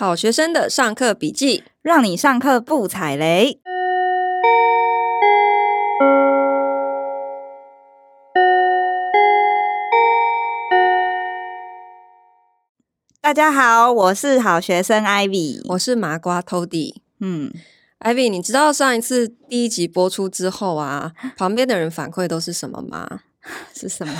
好学生的上课笔记，让你上课不踩雷。大家好，我是好学生 Ivy，我是麻瓜 Tody。嗯，Ivy，你知道上一次第一集播出之后啊，旁边的人反馈都是什么吗？是什么？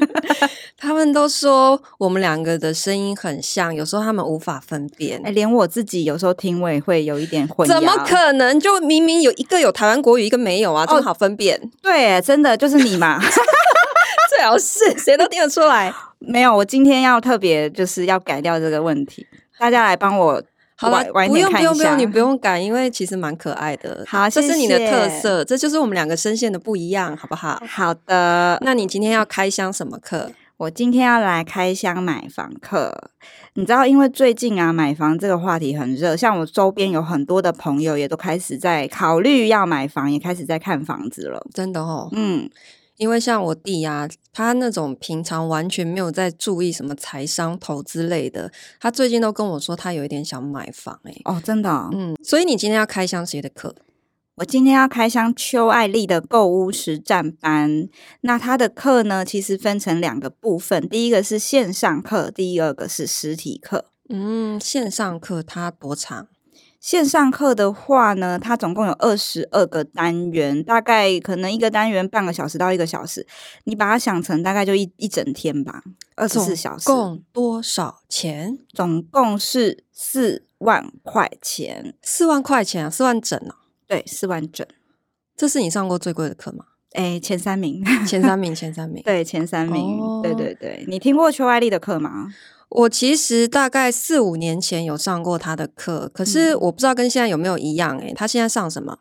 他们都说我们两个的声音很像，有时候他们无法分辨。哎，连我自己有时候听我也会有一点混淆。怎么可能？就明明有一个有台湾国语，一个没有啊，这么好分辨？哦，对，真的就是你嘛。最好是谁都听得出来。没有，我今天要特别就是要改掉这个问题，大家来帮我。好了，不用不用不用，你不用改，因为其实蛮可爱的。好，这是你的特色，谢谢，这就是我们两个声线的不一样，好不好？好的。那你今天要开箱什么课？我今天要来开箱买房课。你知道，因为最近啊，买房这个话题很热，像我周边有很多的朋友也都开始在考虑要买房，也开始在看房子了。真的哦，嗯。因为像我弟呀、啊，他那种平常完全没有在注意什么财商投资类的，他最近都跟我说他有一点想买房哎、欸。哦，真的、哦？嗯，所以你今天要开箱谁的课？我今天要开箱邱爱丽的购物实战班。那他的课呢，其实分成两个部分，第一个是线上课，第二个是实体课。嗯，线上课它多长？线上课的话呢，它总共有二十二个单元，大概可能一个单元半个小时到一个小时，你把它想成大概就一一整天吧，二十四小时。总共多少钱？总共是四万块钱，四万块钱啊，四万整啊？对，四万整。这是你上过最贵的课吗？哎，前三名，前三名，前三名，对，前三名，哦、对对对。你听过邱爱丽的课吗？我其实大概四五年前有上过他的课，可是我不知道跟现在有没有一样诶、欸，他现在上什么？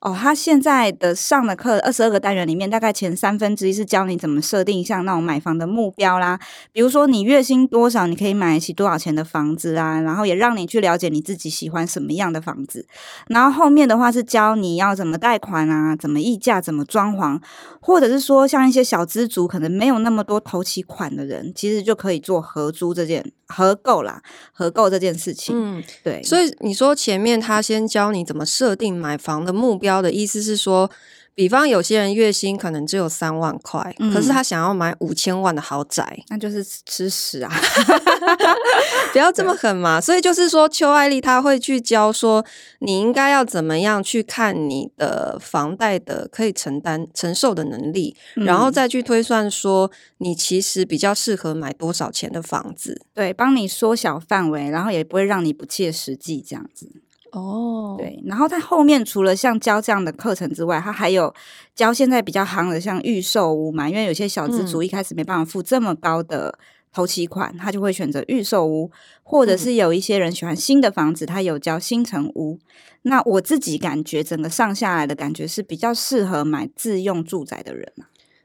哦，他现在的上的课二十二个单元里面，大概前三分之一是教你怎么设定像那种买房的目标啦，比如说你月薪多少，你可以买得起多少钱的房子啊，然后也让你去了解你自己喜欢什么样的房子。然后后面的话是教你要怎么贷款啊，怎么议价，怎么装潢，或者是说像一些小资族可能没有那么多头期款的人，其实就可以做合租这件合购啦，合购这件事情。嗯，对。所以你说前面他先教你怎么设定买房的目标。标的意思是说，比方有些人月薪可能只有三万块，嗯、可是他想要买五千万的豪宅，那就是吃屎啊！不要这么狠嘛。所以就是说，邱爱丽她会去教说，你应该要怎么样去看你的房贷的可以承担承受的能力，嗯、然后再去推算说，你其实比较适合买多少钱的房子。对，帮你缩小范围，然后也不会让你不切实际这样子。哦，对，然后他后面除了像教这样的课程之外，它还有教现在比较夯的像预售屋嘛，因为有些小资族一开始没办法付这么高的头期款，嗯、他就会选择预售屋，或者是有一些人喜欢新的房子，他有教新城屋。那我自己感觉整个上下来的感觉是比较适合买自用住宅的人。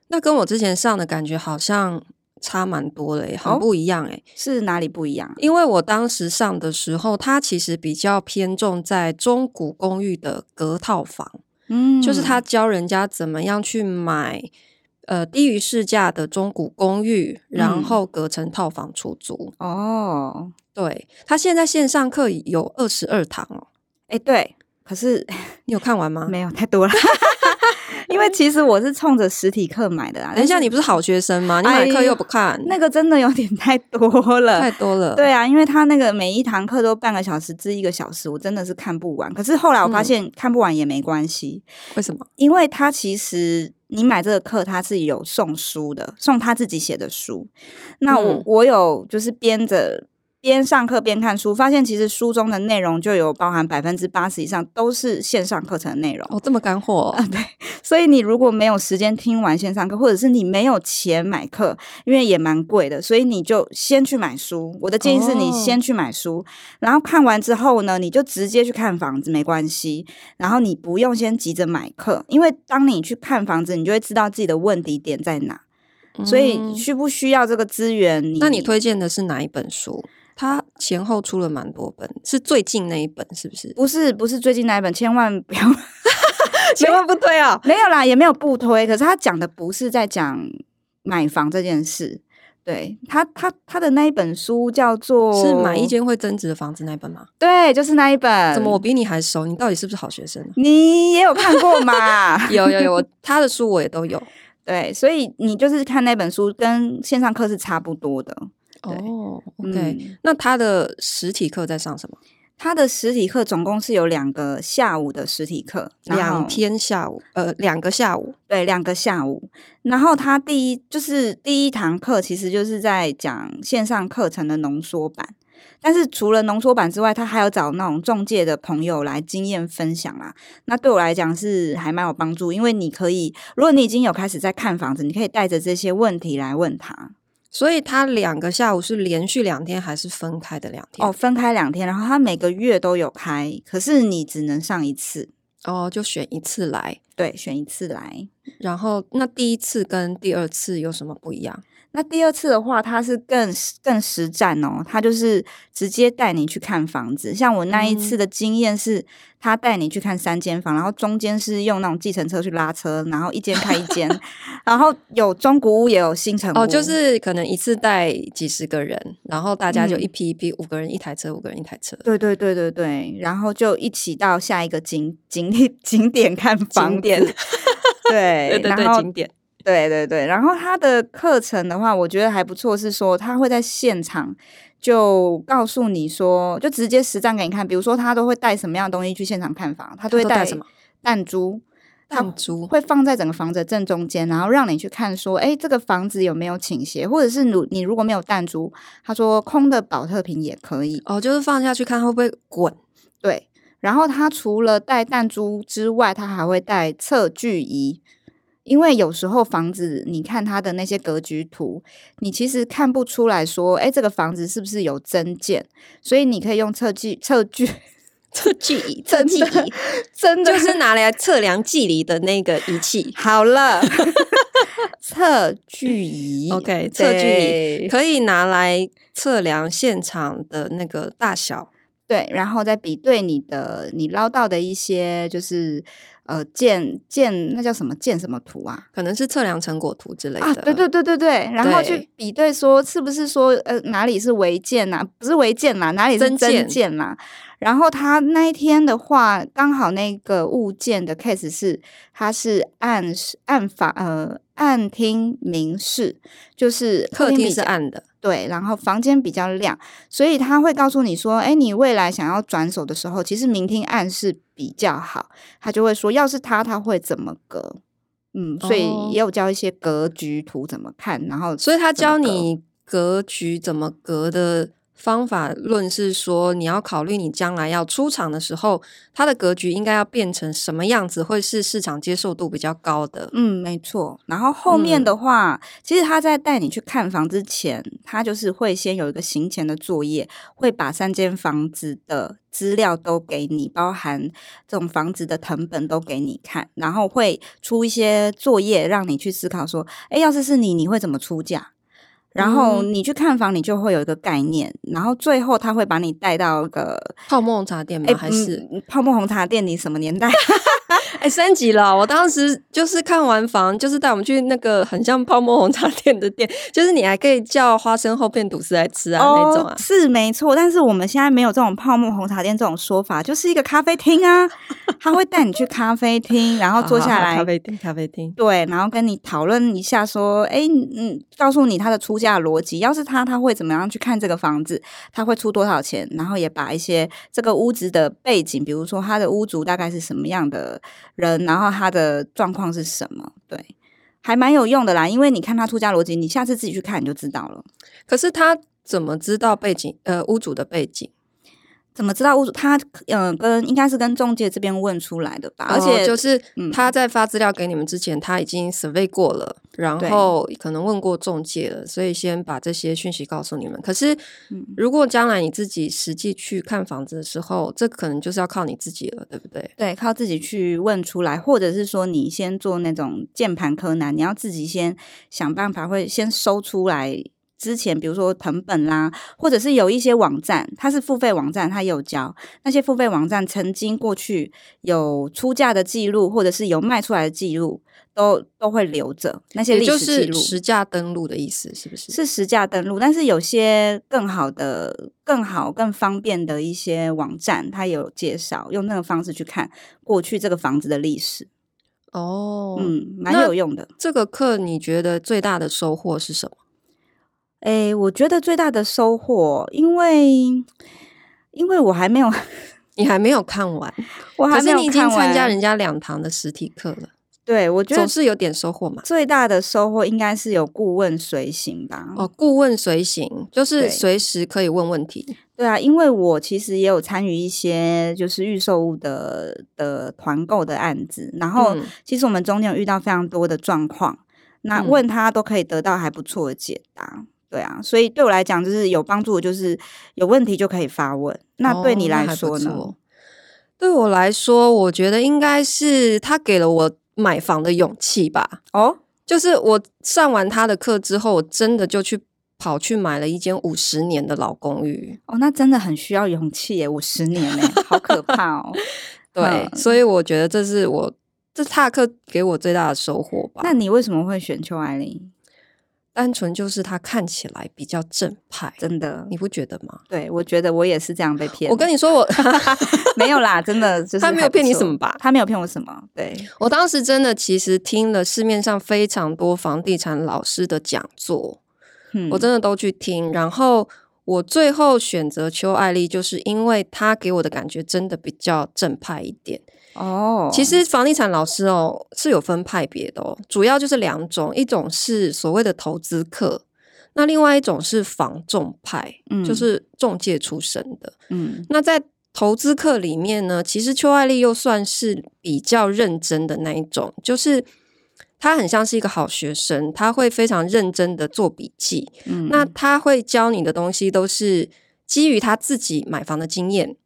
那跟我之前上的感觉好像。差蛮多的，很不一样诶、哦，是哪里不一样？因为我当时上的时候，它其实比较偏重在中古公寓的隔套房，嗯，就是他教人家怎么样去买呃低于市价的中古公寓，然后隔成套房出租。嗯、哦，对，他现在线上课有二十二堂哦，哎，对，可是你有看完吗？没有，太多了。其实我是冲着实体课买的啊。等一下，你不是好学生吗？你买课又不看，哎，那个真的有点太多了，太多了。对啊，因为他那个每一堂课都半个小时至一个小时，我真的是看不完。可是后来我发现看不完也没关系。为什么？因为他其实你买这个课，他是有送书的，送他自己写的书。那我、嗯、我有就是编着。边上课边看书，发现其实书中的内容就有包含百分之八十以上都是线上课程的内容哦，这么干货 啊、呃！对，所以你如果没有时间听完线上课，或者是你没有钱买课，因为也蛮贵的，所以你就先去买书。我的建议是你先去买书，哦、然后看完之后呢，你就直接去看房子，没关系。然后你不用先急着买课，因为当你去看房子，你就会知道自己的问题点在哪。嗯、所以需不需要这个资源？你那你推荐的是哪一本书？他前后出了蛮多本，是最近那一本是不是？不是，不是最近那一本，千万不要，千万不推啊！没有啦，也没有不推。可是他讲的不是在讲买房这件事，对他，他他的那一本书叫做《是买一间会增值的房子》那一本吗？对，就是那一本。怎么我比你还熟？你到底是不是好学生？你也有看过吗？有有有，他的书我也都有。对，所以你就是看那本书，跟线上课是差不多的。哦，OK，嗯，那他的实体课在上什么？他的实体课总共是有两个下午的实体课，两天下午，呃，两个下午，对，两个下午。然后他第一就是第一堂课，其实就是在讲线上课程的浓缩版。但是除了浓缩版之外，他还有找那种中介的朋友来经验分享啦。那对我来讲是还蛮有帮助，因为你可以，如果你已经有开始在看房子，你可以带着这些问题来问他。所以他两个下午是连续两天还是分开的两天？哦，分开两天，然后他每个月都有开，可是你只能上一次。哦，就选一次来。对，选一次来。然后那第一次跟第二次有什么不一样？那第二次的话，它是更更实战哦，他就是直接带你去看房子。像我那一次的经验是，他带你去看三间房，然后中间是用那种计程车去拉车，然后一间开一间，然后有中古屋也有新城屋。哦，就是可能一次带几十个人，然后大家就一批一批，五个人一台车，五个人一台车。对对对对对，然后就一起到下一个景景景点看房点。对对对对，景点。对对对，然后他的课程的话，我觉得还不错，是说他会在现场就告诉你说，就直接实战给你看。比如说，他都会带什么样的东西去现场看房，他都会带什么弹珠，弹珠会放在整个房子的正中间，然后让你去看说，哎，这个房子有没有倾斜，或者是你你如果没有弹珠，他说空的保特瓶也可以哦，就是放下去看会不会滚。对，然后他除了带弹珠之外，他还会带测距仪。因为有时候房子，你看它的那些格局图，你其实看不出来说，哎，这个房子是不是有增建？所以你可以用测距、测距、测距仪、测距仪，真的就 是拿来测量距离的那个仪器。好了，测距仪，OK，测距仪可以拿来测量现场的那个大小，对，然后再比对你的你捞到的一些就是。呃，建建那叫什么建什么图啊？可能是测量成果图之类的。啊，对对对对对，然后去比对说是不是说呃哪里是违建呐？不是违建啦，哪里是增建啦？然后他那一天的话，刚好那个物件的 case 是，它是暗暗房呃暗厅明示，就是客厅是暗的。对，然后房间比较亮，所以他会告诉你说：“哎，你未来想要转手的时候，其实明厅暗是比较好。”他就会说：“要是他，他会怎么隔？”嗯，所以也有教一些格局图怎么看，然后所以他教你格局怎么隔的。方法论是说，你要考虑你将来要出场的时候，它的格局应该要变成什么样子，会是市场接受度比较高的。嗯，没错。然后后面的话，嗯、其实他在带你去看房之前，他就是会先有一个行前的作业，会把三间房子的资料都给你，包含这种房子的藤本都给你看，然后会出一些作业让你去思考说，哎，要是是你，你会怎么出价？然后你去看房，你就会有一个概念。嗯、然后最后他会把你带到一个泡沫红茶店吗？还是、嗯、泡沫红茶店？你什么年代？哎，升级了！我当时就是看完房，就是带我们去那个很像泡沫红茶店的店，就是你还可以叫花生厚片吐司来吃啊、哦、那种啊。是没错，但是我们现在没有这种泡沫红茶店这种说法，就是一个咖啡厅啊。他会带你去咖啡厅，然后坐下来。好好好咖啡厅，咖啡厅。对，然后跟你讨论一下，说，哎，嗯，告诉你他的出价逻辑。要是他，他会怎么样去看这个房子？他会出多少钱？然后也把一些这个屋子的背景，比如说他的屋主大概是什么样的人，然后他的状况是什么？对，还蛮有用的啦。因为你看他出家逻辑，你下次自己去看你就知道了。可是他怎么知道背景？呃，屋主的背景？怎么知道屋主？他嗯、呃，跟应该是跟中介这边问出来的吧。而且、哦、就是他在发资料给你们之前，嗯、他已经 survey 过了，然后可能问过中介了，所以先把这些讯息告诉你们。可是，如果将来你自己实际去看房子的时候，这可能就是要靠你自己了，对不对？对，靠自己去问出来，或者是说你先做那种键盘柯南，你要自己先想办法，会先搜出来。之前，比如说藤本啦，或者是有一些网站，它是付费网站，它有教那些付费网站曾经过去有出价的记录，或者是有卖出来的记录，都都会留着那些历史记录。实价登录的意思是不是？是实价登录，但是有些更好的、更好、更方便的一些网站，它有介绍用那个方式去看过去这个房子的历史。哦，嗯，蛮有用的。这个课你觉得最大的收获是什么？诶，我觉得最大的收获，因为因为我还没有，你还没有看完，我还没有看完，可是你已经参加人家两堂的实体课了。对，我觉得总是有点收获嘛。最大的收获应该是有顾问随行吧？哦，顾问随行就是随时可以问问题。对，对啊，因为我其实也有参与一些就是预售物的的团购的案子，然后其实我们中间有遇到非常多的状况，嗯、那问他都可以得到还不错的解答。对啊，所以对我来讲就是有帮助，就是有问题就可以发问。那对你来说呢？哦、对我来说，我觉得应该是他给了我。买房的勇气吧，哦，就是我上完他的课之后，我真的就去跑去买了一间五十年的老公寓。哦，那真的很需要勇气耶，五十年耶，好可怕哦。对，嗯，所以我觉得这是我这他课给我最大的收获吧。那你为什么会选邱爱玲？单纯就是他看起来比较正派，真的，你不觉得吗？对，我觉得我也是这样被骗。我跟你说我，我没有啦，真的，就是他没有骗你什么吧？他没有骗我什么？对，我当时真的其实听了市面上非常多房地产老师的讲座，嗯，我真的都去听，然后我最后选择邱爱丽，就是因为他给我的感觉真的比较正派一点。哦，其实房地产老师哦是有分派别的哦，主要就是两种，一种是所谓的投资客，那另外一种是房仲派，嗯，就是中介出身的。嗯，那在投资客里面呢，其实邱爱丽又算是比较认真的那一种，就是他很像是一个好学生，他会非常认真的做笔记。嗯，那他会教你的东西都是基于他自己买房的经验。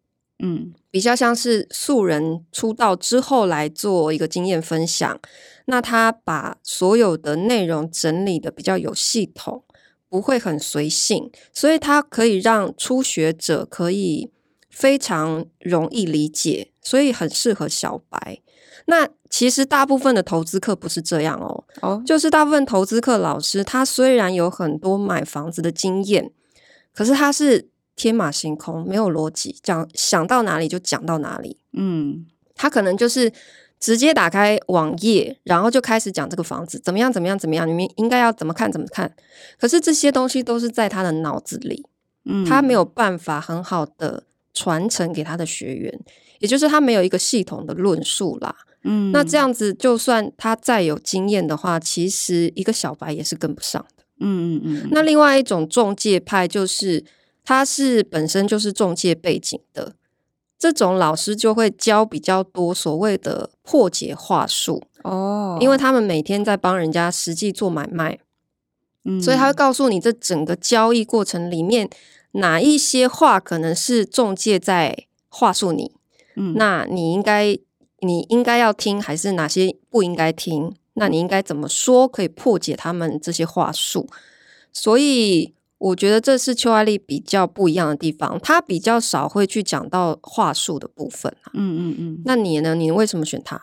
嗯，比较像是素人出道之后来做一个经验分享，那他把所有的内容整理的比较有系统，不会很随性，所以他可以让初学者可以非常容易理解，所以很适合小白。那其实大部分的投资客不是这样哦，哦，就是大部分投资客老师，他虽然有很多买房子的经验，可是他是。天马行空，没有逻辑，讲想到哪里就讲到哪里。嗯，他可能就是直接打开网页，然后就开始讲这个房子怎么样，怎么样，怎么样，你们应该要怎么看，怎么看。可是这些东西都是在他的脑子里，嗯，他没有办法很好的传承给他的学员，也就是他没有一个系统的论述啦。嗯，那这样子，就算他再有经验的话，其实一个小白也是跟不上的。嗯嗯嗯。那另外一种中介派就是。他是本身就是中介背景的，这种老师就会教比较多所谓的破解话术哦，因为他们每天在帮人家实际做买卖，嗯，所以他会告诉你这整个交易过程里面哪一些话可能是中介在话术你，嗯，那你应该你应该要听，还是哪些不应该听？那你应该怎么说可以破解他们这些话术？所以。我觉得这是邱爱丽比较不一样的地方，她比较少会去讲到话术的部分。嗯嗯嗯。那你呢？你为什么选她？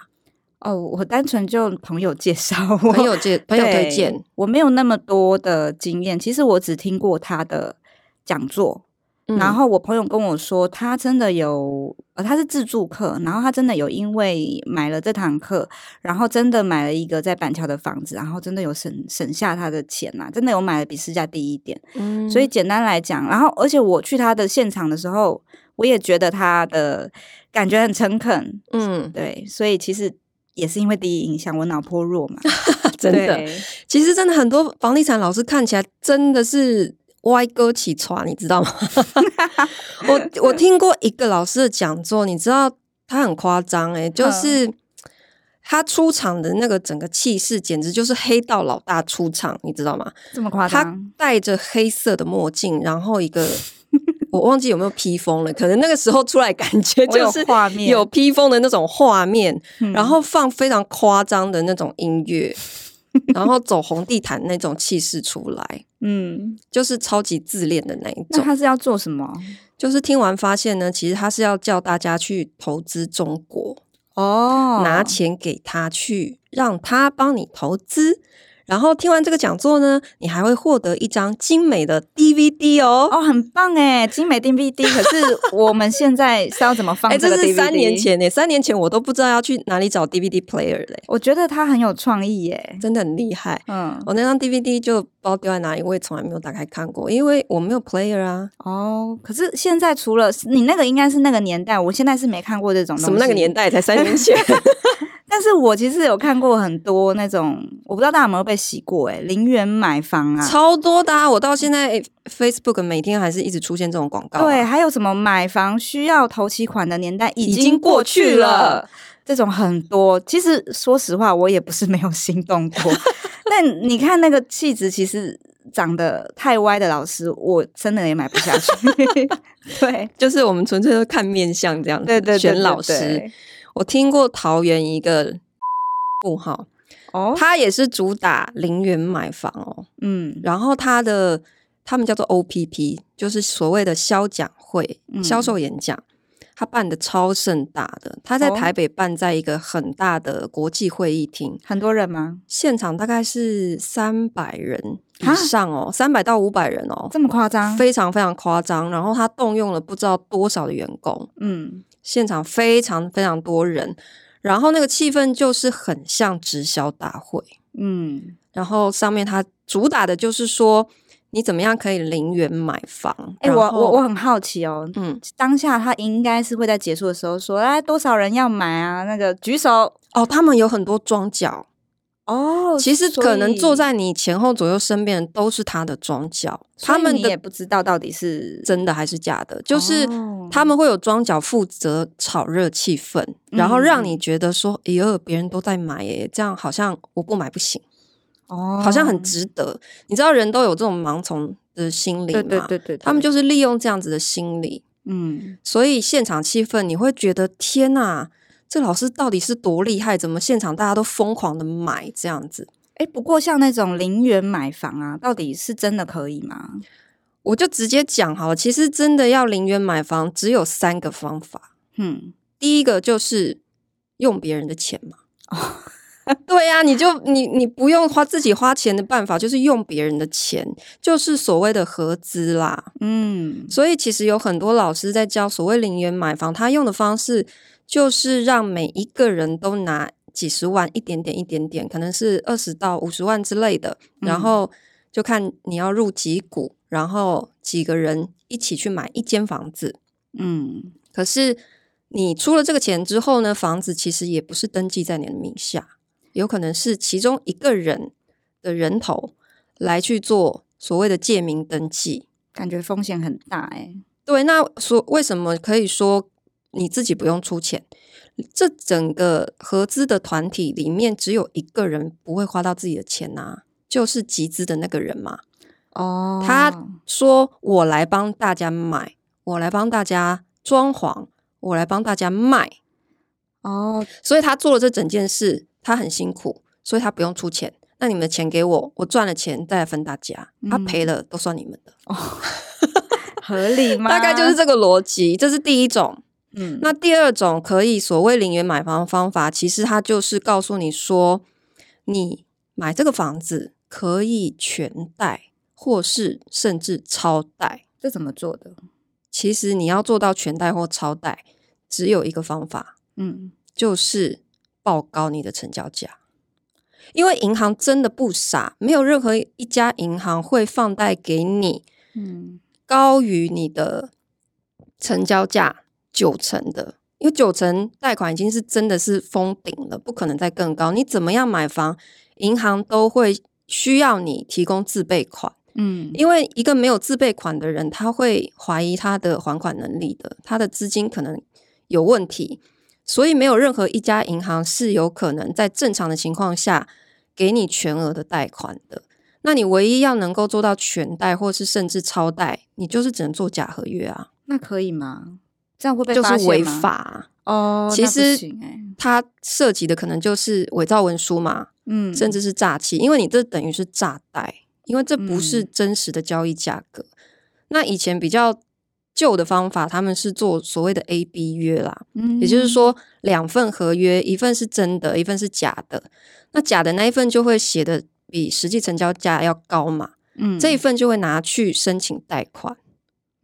哦，我单纯就朋友介绍，朋友介朋友推荐。我没有那么多的经验，其实我只听过她的讲座。然后我朋友跟我说，他真的有，呃，他是自助客，然后他真的有因为买了这堂课，然后真的买了一个在板桥的房子，然后真的有省省下他的钱呐，真的有买的比市价低一点。嗯，所以简单来讲，然后而且我去他的现场的时候，我也觉得他的感觉很诚恳。嗯，对，所以其实也是因为第一印象，我脑波弱嘛，真的。其实真的很多房地产老师看起来真的是。歪哥起床，你知道吗？我我听过一个老师的讲座，你知道他很夸张诶，就是他出场的那个整个气势，简直就是黑道老大出场，你知道吗？这么夸张？他戴着黑色的墨镜，然后一个 我忘记有没有披风了，可能那个时候出来感觉就是画面有披风的那种画面，然后放非常夸张的那种音乐。然后走红地毯那种气势出来，嗯，就是超级自恋的那一种。那他是要做什么？就是听完发现呢，其实他是要叫大家去投资中国哦，拿钱给他去让他帮你投资。然后听完这个讲座呢，你还会获得一张精美的 DVD 哦，哦，很棒诶，精美 DVD。可是我们现在是要怎么放这个 DVD？这是三年前诶，三年前我都不知道要去哪里找 DVD player 嘞。我觉得他很有创意耶，真的很厉害。嗯，我那张 DVD 就不知道丢在哪里，我也从来没有打开看过，因为我没有 player 啊。哦，可是现在除了你那个，应该是那个年代，我现在是没看过这种东西。什么那个年代？才三年前。但是我其实有看过很多那种，我不知道大家有没有被洗过哎，零元买房啊，超多的啊！我到现在 Facebook 每天还是一直出现这种广告啊。对，还有什么买房需要头期款的年代已经过去了，这种很多。其实说实话，我也不是没有心动过。但你看那个气质，其实长得太歪的老师，我真的也买不下去。对，就是我们纯粹是看面相这样子，对对对，选老师。我听过桃园一个 富豪哦，他也是主打零元买房哦，嗯，然后他的他们叫做 OPP，就是所谓的销讲会、销售演讲，他办的超盛大的，他在台北办在一个很大的国际会议厅，很多人吗？现场大概是三百人以上哦，三百到五百人哦，这么夸张？非常非常夸张。然后他动用了不知道多少的员工，嗯。现场非常非常多人，然后那个气氛就是很像直销大会，嗯，然后上面他主打的就是说你怎么样可以零元买房。哎、欸，我我我很好奇哦，嗯，当下他应该是会在结束的时候说，哎，多少人要买啊？那个举手哦，他们有很多庄脚。哦，其实可能坐在你前后左右身边的都是他的装脚，他们也不知道到底是真的还是假的，就是他们会有装脚负责炒热气氛，然后让你觉得说，哎呦，别人都在买耶，这样好像我不买不行，哦，好像很值得。你知道人都有这种盲从的心理吗？对对对对，他们就是利用这样子的心理，嗯，所以现场气氛你会觉得天哪。这老师到底是多厉害？怎么现场大家都疯狂的买这样子？诶，不过像那种零元买房啊，到底是真的可以吗？我就直接讲好了，其实真的要零元买房，只有三个方法。嗯，第一个就是用别人的钱嘛。哦，对呀，你就你你不用花自己花钱的办法，就是用别人的钱，就是所谓的合资啦。嗯，所以其实有很多老师在教所谓零元买房，他用的方式。就是让每一个人都拿几十万，一点点，一点点，可能是二十到五十万之类的，然后就看你要入几股，然后几个人一起去买一间房子。嗯，可是你出了这个钱之后呢，房子其实也不是登记在你的名下，有可能是其中一个人的人头来去做所谓的借名登记，感觉风险很大哎。对，那所为什么可以说？你自己不用出钱，这整个合资的团体里面只有一个人不会花到自己的钱呐、啊，就是集资的那个人嘛。哦，他说我来帮大家买，我来帮大家装潢，我来帮大家卖。哦，所以他做了这整件事，他很辛苦，所以他不用出钱。那你们的钱给我，我赚了钱再来分大家，他赔了都算你们的。哦，合理吗？大概就是这个逻辑，这是第一种。嗯，那第二种可以所谓零元买房的方法，其实它就是告诉你说，你买这个房子可以全贷，或是甚至超贷。这怎么做的？其实你要做到全贷或超贷，只有一个方法，嗯，就是报高你的成交价。因为银行真的不傻，没有任何一家银行会放贷给你，嗯，高于你的成交价。九成的，因为九成贷款已经是真的是封顶了，不可能再更高。你怎么样买房，银行都会需要你提供自备款。嗯，因为一个没有自备款的人，他会怀疑他的还款能力的，他的资金可能有问题，所以没有任何一家银行是有可能在正常的情况下给你全额的贷款的。那你唯一要能够做到全贷，或是甚至超贷，你就是只能做假合约啊。那可以吗？这样会被就是违法哦。其实它涉及的可能就是伪造文书嘛，嗯，甚至是诈欺，因为你这等于是诈贷，因为这不是真实的交易价格。嗯、那以前比较旧的方法，他们是做所谓的 A B 约啦，嗯，也就是说两份合约，一份是真的，一份是假的。那假的那一份就会写的比实际成交价要高嘛，嗯，这一份就会拿去申请贷款，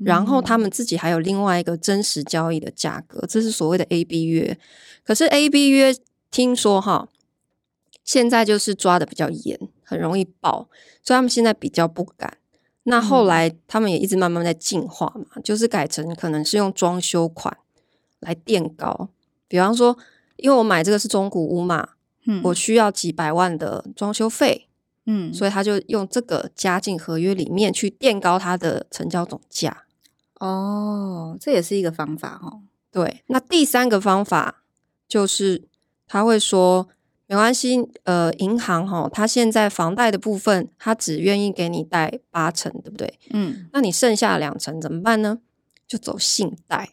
然后他们自己还有另外一个真实交易的价格，这是所谓的 A B 约。可是 A B 约听说哈。现在就是抓的比较严，很容易爆，所以他们现在比较不敢。那后来他们也一直慢慢在进化嘛，嗯、就是改成可能是用装修款来垫高。比方说，因为我买这个是中古屋嘛，嗯，我需要几百万的装修费，嗯，所以他就用这个加进合约里面去垫高它的成交总价。哦，这也是一个方法哦。对，那第三个方法就是他会说。没关系，呃，银行哈，他现在房贷的部分，他只愿意给你贷八成，对不对？嗯，那你剩下两成怎么办呢？就走信贷。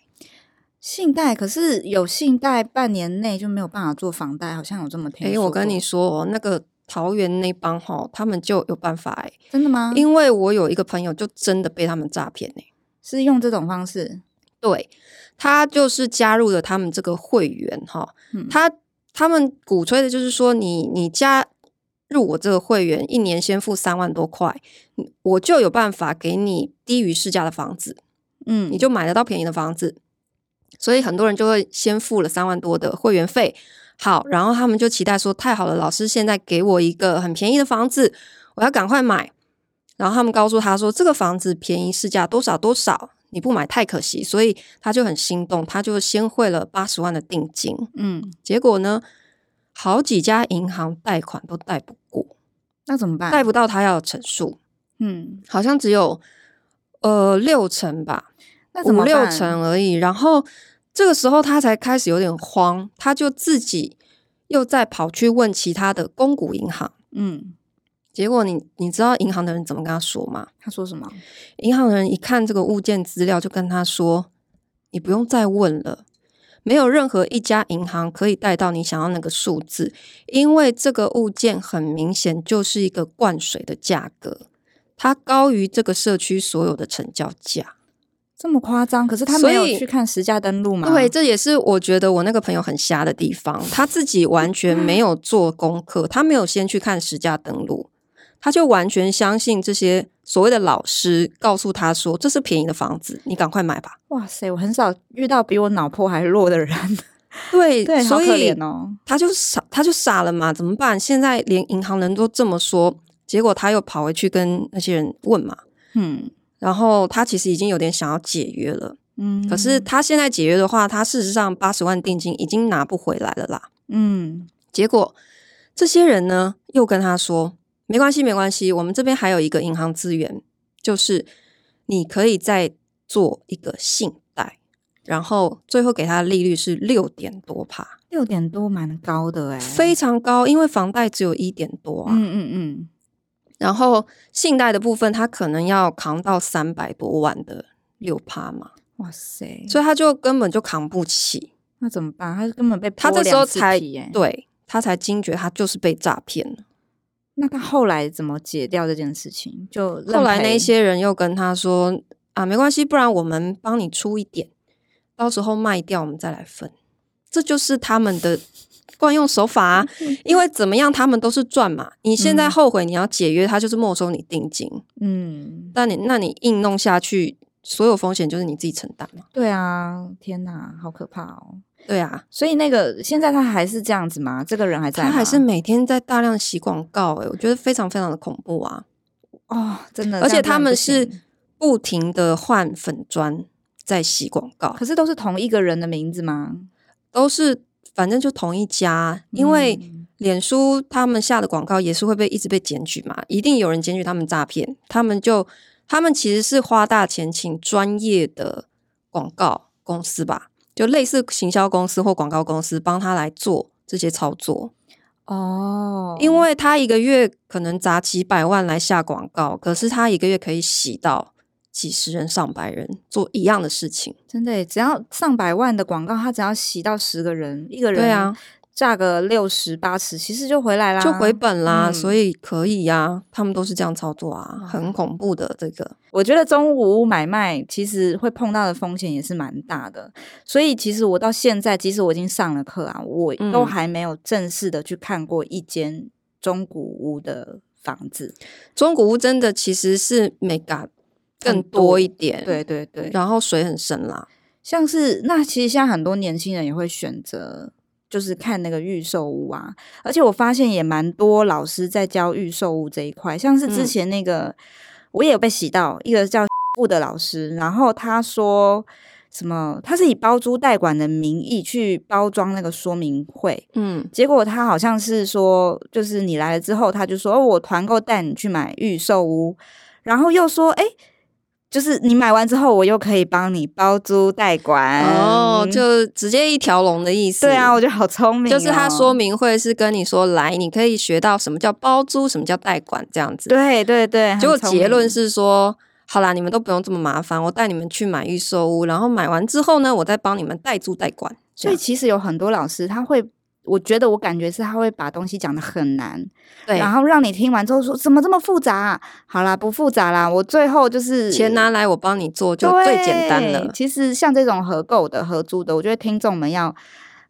信贷可是有信贷，半年内就没有办法做房贷，好像有这么听说。哎，我跟你说哦，那个桃园那帮哈，他们就有办法哎，真的吗？因为我有一个朋友，就真的被他们诈骗呢，是用这种方式。对，他就是加入了他们这个会员哈，嗯、他。他们鼓吹的就是说你，你你加入我这个会员，一年先付三万多块，我就有办法给你低于市价的房子，嗯，你就买得到便宜的房子。所以很多人就会先付了三万多的会员费，好，然后他们就期待说，太好了，老师现在给我一个很便宜的房子，我要赶快买。然后他们告诉他说，这个房子便宜市价多少多少。你不买太可惜，所以他就很心动，他就先汇了八十万的定金。嗯，结果呢，好几家银行贷款都贷不过，那怎么办？贷不到他要的成数。嗯，好像只有呃六成吧，那怎么五六成而已。然后这个时候他才开始有点慌，他就自己又再跑去问其他的公股银行。嗯。结果你你知道银行的人怎么跟他说吗？他说什么？银行的人一看这个物件资料，就跟他说：“你不用再问了，没有任何一家银行可以贷到你想要那个数字，因为这个物件很明显就是一个灌水的价格，它高于这个社区所有的成交价。”这么夸张？可是他没有去看实价登录吗？对，这也是我觉得我那个朋友很瞎的地方，他自己完全没有做功课，他没有先去看实价登录。他就完全相信这些所谓的老师告诉他说，这是便宜的房子，你赶快买吧。哇塞，我很少遇到比我脑破还弱的人。对 对，所以哦。他就傻，他就傻了嘛？怎么办？现在连银行人都这么说，结果他又跑回去跟那些人问嘛。嗯，然后他其实已经有点想要解约了。嗯，可是他现在解约的话，他事实上八十万定金已经拿不回来了啦。嗯，结果这些人呢又跟他说。没关系，没关系。我们这边还有一个银行资源，就是你可以再做一个信贷，然后最后给他的利率是六点多帕，六点多蛮高的诶，非常高，因为房贷只有一点多啊。嗯嗯嗯。然后信贷的部分，他可能要扛到三百多万的六趴嘛。哇塞！所以他就根本就扛不起。那怎么办？他根本被他这时候才对他才惊觉，他就是被诈骗了。那他后来怎么解掉这件事情？就后来那些人又跟他说啊，没关系，不然我们帮你出一点，到时候卖掉我们再来分。这就是他们的惯用手法啊，因为怎么样，他们都是赚嘛。你现在后悔你要解约，他就是没收你定金。嗯，但你那你硬弄下去，所有风险就是你自己承担嘛。对啊，天哪，好可怕哦。对啊，所以那个现在他还是这样子吗？这个人还在吗？他还是每天在大量洗广告，欸，诶，我觉得非常非常的恐怖啊！哦，真的，而且他们是不停的换粉砖在洗广告，可是都是同一个人的名字吗？都是，反正就同一家，因为脸书他们下的广告也是会被一直被检举嘛，一定有人检举他们诈骗，他们就他们其实是花大钱请专业的广告公司吧。就类似行销公司或广告公司帮他来做这些操作哦，因为他一个月可能砸几百万来下广告，可是他一个月可以洗到几十人、上百人做一样的事情。真的，只要上百万的广告，他只要洗到十个人，一个人对啊，炸个六十八十，其实就回来啦，就回本啦，嗯、所以可以呀、啊。他们都是这样操作啊，很恐怖的这个。我觉得中古屋买卖其实会碰到的风险也是蛮大的，所以其实我到现在，即使我已经上了课啊，我都还没有正式的去看过一间中古屋的房子。中古屋真的其实是美感更多一点，对对对，然后水很深啦。像是那其实现在很多年轻人也会选择，就是看那个预售屋啊，而且我发现也蛮多老师在教预售屋这一块，像是之前那个、嗯、我也有被洗到一个叫 布的老师，然后他说什么，他是以包租代管的名义去包装那个说明会，嗯，结果他好像是说，就是你来了之后，他就说哦我团购带你去买预售屋，然后又说哎。诶就是你买完之后，我又可以帮你包租代管哦，就直接一条龙的意思。对啊，我觉得好聪明哦。就是他说明会是跟你说，来，你可以学到什么叫包租，什么叫代管这样子。对对对，结果结论是说，好啦，你们都不用这么麻烦，我带你们去买预售屋，然后买完之后呢，我再帮你们代租代管。所以其实有很多老师他会。我觉得我感觉是他会把东西讲的很难，对，然后让你听完之后说怎么这么复杂啊？好啦，不复杂啦，我最后就是钱拿来我帮你做就最简单了。其实像这种合购的、合租的，我觉得听众们要。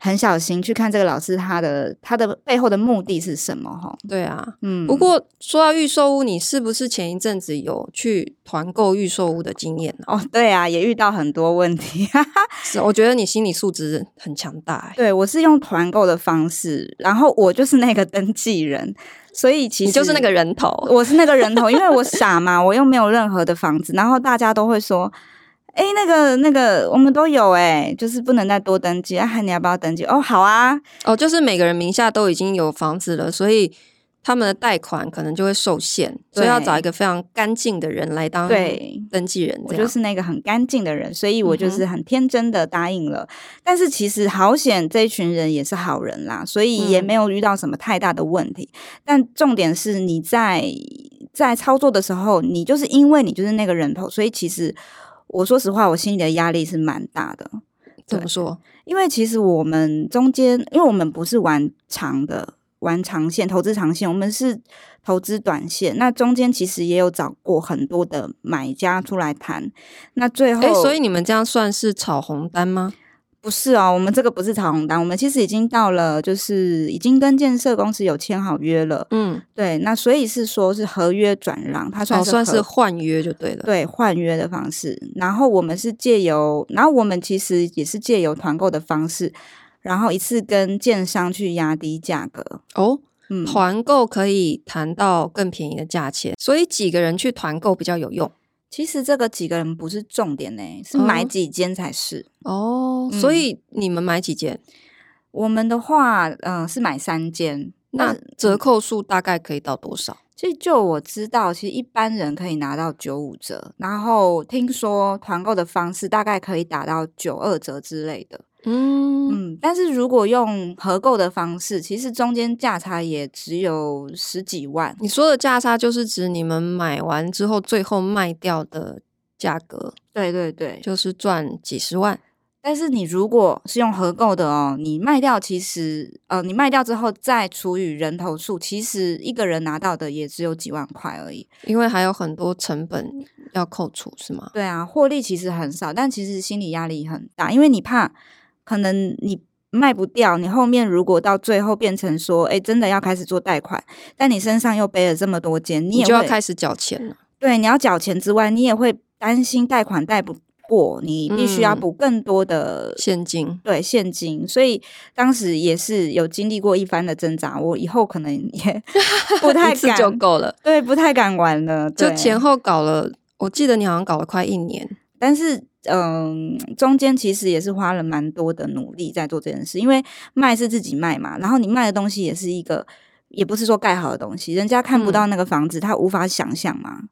很小心去看这个老师他的他的背后的目的是什么哈？对啊，嗯。不过说到预售屋，你是不是前一阵子有去团购预售屋的经验呢？哦，对啊，也遇到很多问题。是，我觉得你心理素质很强大。对，我是用团购的方式，然后我就是那个登记人，所以其实你就是那个人头，我是那个人头，因为我傻嘛，我又没有任何的房子，然后大家都会说。哎，那个那个，我们都有哎，就是不能再多登记。啊，你要不要登记？哦，好啊。哦，就是每个人名下都已经有房子了，所以他们的贷款可能就会受限，所以要找一个非常干净的人来当对登记人。我就是那个很干净的人，所以我就是很天真的答应了。嗯、但是其实好险，这一群人也是好人啦，所以也没有遇到什么太大的问题。嗯、但重点是你在在操作的时候，你就是因为你就是那个人头，所以其实。我说实话，我心里的压力是蛮大的。怎么说？因为其实我们中间，因为我们不是玩长的、玩长线、投资长线，我们是投资短线。那中间其实也有找过很多的买家出来谈。那最后，欸，所以你们这样算是炒红单吗？不是哦，我们这个不是长红单，我们其实已经到了，就是已经跟建设公司有签好约了。嗯，对，那所以是说是合约转让，它算是、哦、算是换约就对了。对，换约的方式。然后我们是借由，然后我们其实也是借由团购的方式，然后一次跟建商去压低价格。哦，嗯，团购可以谈到更便宜的价钱，所以几个人去团购比较有用。其实这个几个人不是重点呢，是买几间才是哦。所以你们买几间？我们的话，嗯、呃，是买三间。那折扣数大概可以到多少？其实就我知道，其实一般人可以拿到九五折，然后听说团购的方式大概可以打到九二折之类的。嗯嗯，但是如果用合购的方式，其实中间价差也只有十几万。你说的价差就是指你们买完之后最后卖掉的价格？对对对，就是赚几十万。但是你如果是用合购的哦，你卖掉其实呃，你卖掉之后再除以人头数，其实一个人拿到的也只有几万块而已。因为还有很多成本要扣除，是吗？对啊，获利其实很少，但其实心理压力很大，因为你怕。可能你卖不掉，你后面如果到最后变成说，哎，真的要开始做贷款，但你身上又背了这么多间，你也你就要开始缴钱了。对，你要缴钱之外，你也会担心贷款贷不过，你必须要补更多的现金。对，现金。所以当时也是有经历过一番的挣扎，我以后可能也 不太敢就够了。对，不太敢玩了。就前后搞了，我记得你好像搞了快一年，但是。嗯，中间其实也是花了蛮多的努力在做这件事，因为卖是自己卖嘛，然后你卖的东西也是一个，也不是说盖好的东西，人家看不到那个房子，嗯、他无法想象嘛。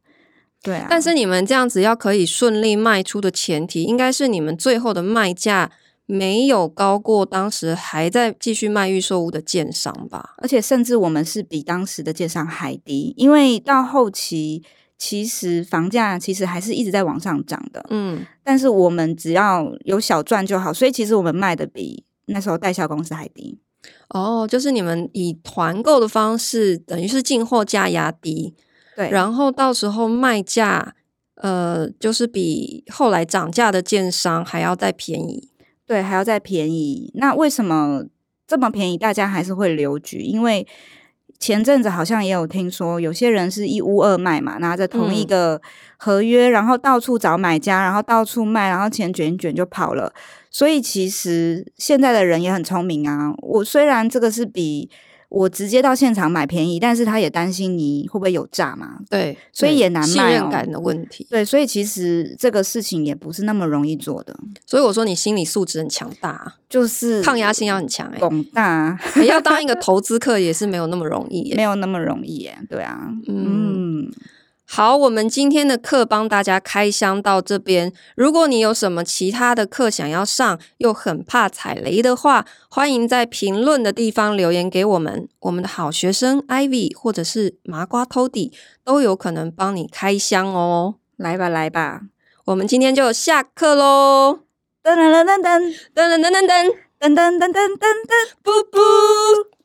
对啊，但是你们这样子要可以顺利卖出的前提，应该是你们最后的卖价没有高过当时还在继续卖预售屋的建商吧？而且甚至我们是比当时的建商还低，因为到后期。其实房价其实还是一直在往上涨的，嗯，但是我们只要有小赚就好，所以其实我们卖的比那时候代销公司还低。哦，就是你们以团购的方式，等于是进货价压低，对，然后到时候卖价，呃，就是比后来涨价的建商还要再便宜，对，还要再便宜。那为什么这么便宜，大家还是会留局？因为前阵子好像也有听说，有些人是一屋二卖嘛，拿着同一个合约，嗯、然后到处找买家，然后到处卖，然后钱卷一卷就跑了。所以其实现在的人也很聪明啊。我虽然这个是比我直接到现场买便宜，但是他也担心你会不会有诈嘛。对，所以也难卖、哦。信任感的问题。对，所以其实这个事情也不是那么容易做的。所以我说你心理素质很强大，就是抗压性要很强哎、欸。广大，你要当一个投资客也是没有那么容易、欸，没有那么容易耶、欸。对啊，嗯。嗯好，我们今天的课帮大家开箱到这边。如果你有什么其他的课想要上，又很怕踩雷的话，欢迎在评论的地方留言给我们。我们的好学生 Ivy 或者是麻瓜 Tody 都有可能帮你开箱哦。来吧，来吧，我们今天就下课喽！噔噔噔噔噔噔噔噔噔噔噔噔噔噔噔，噔，布布。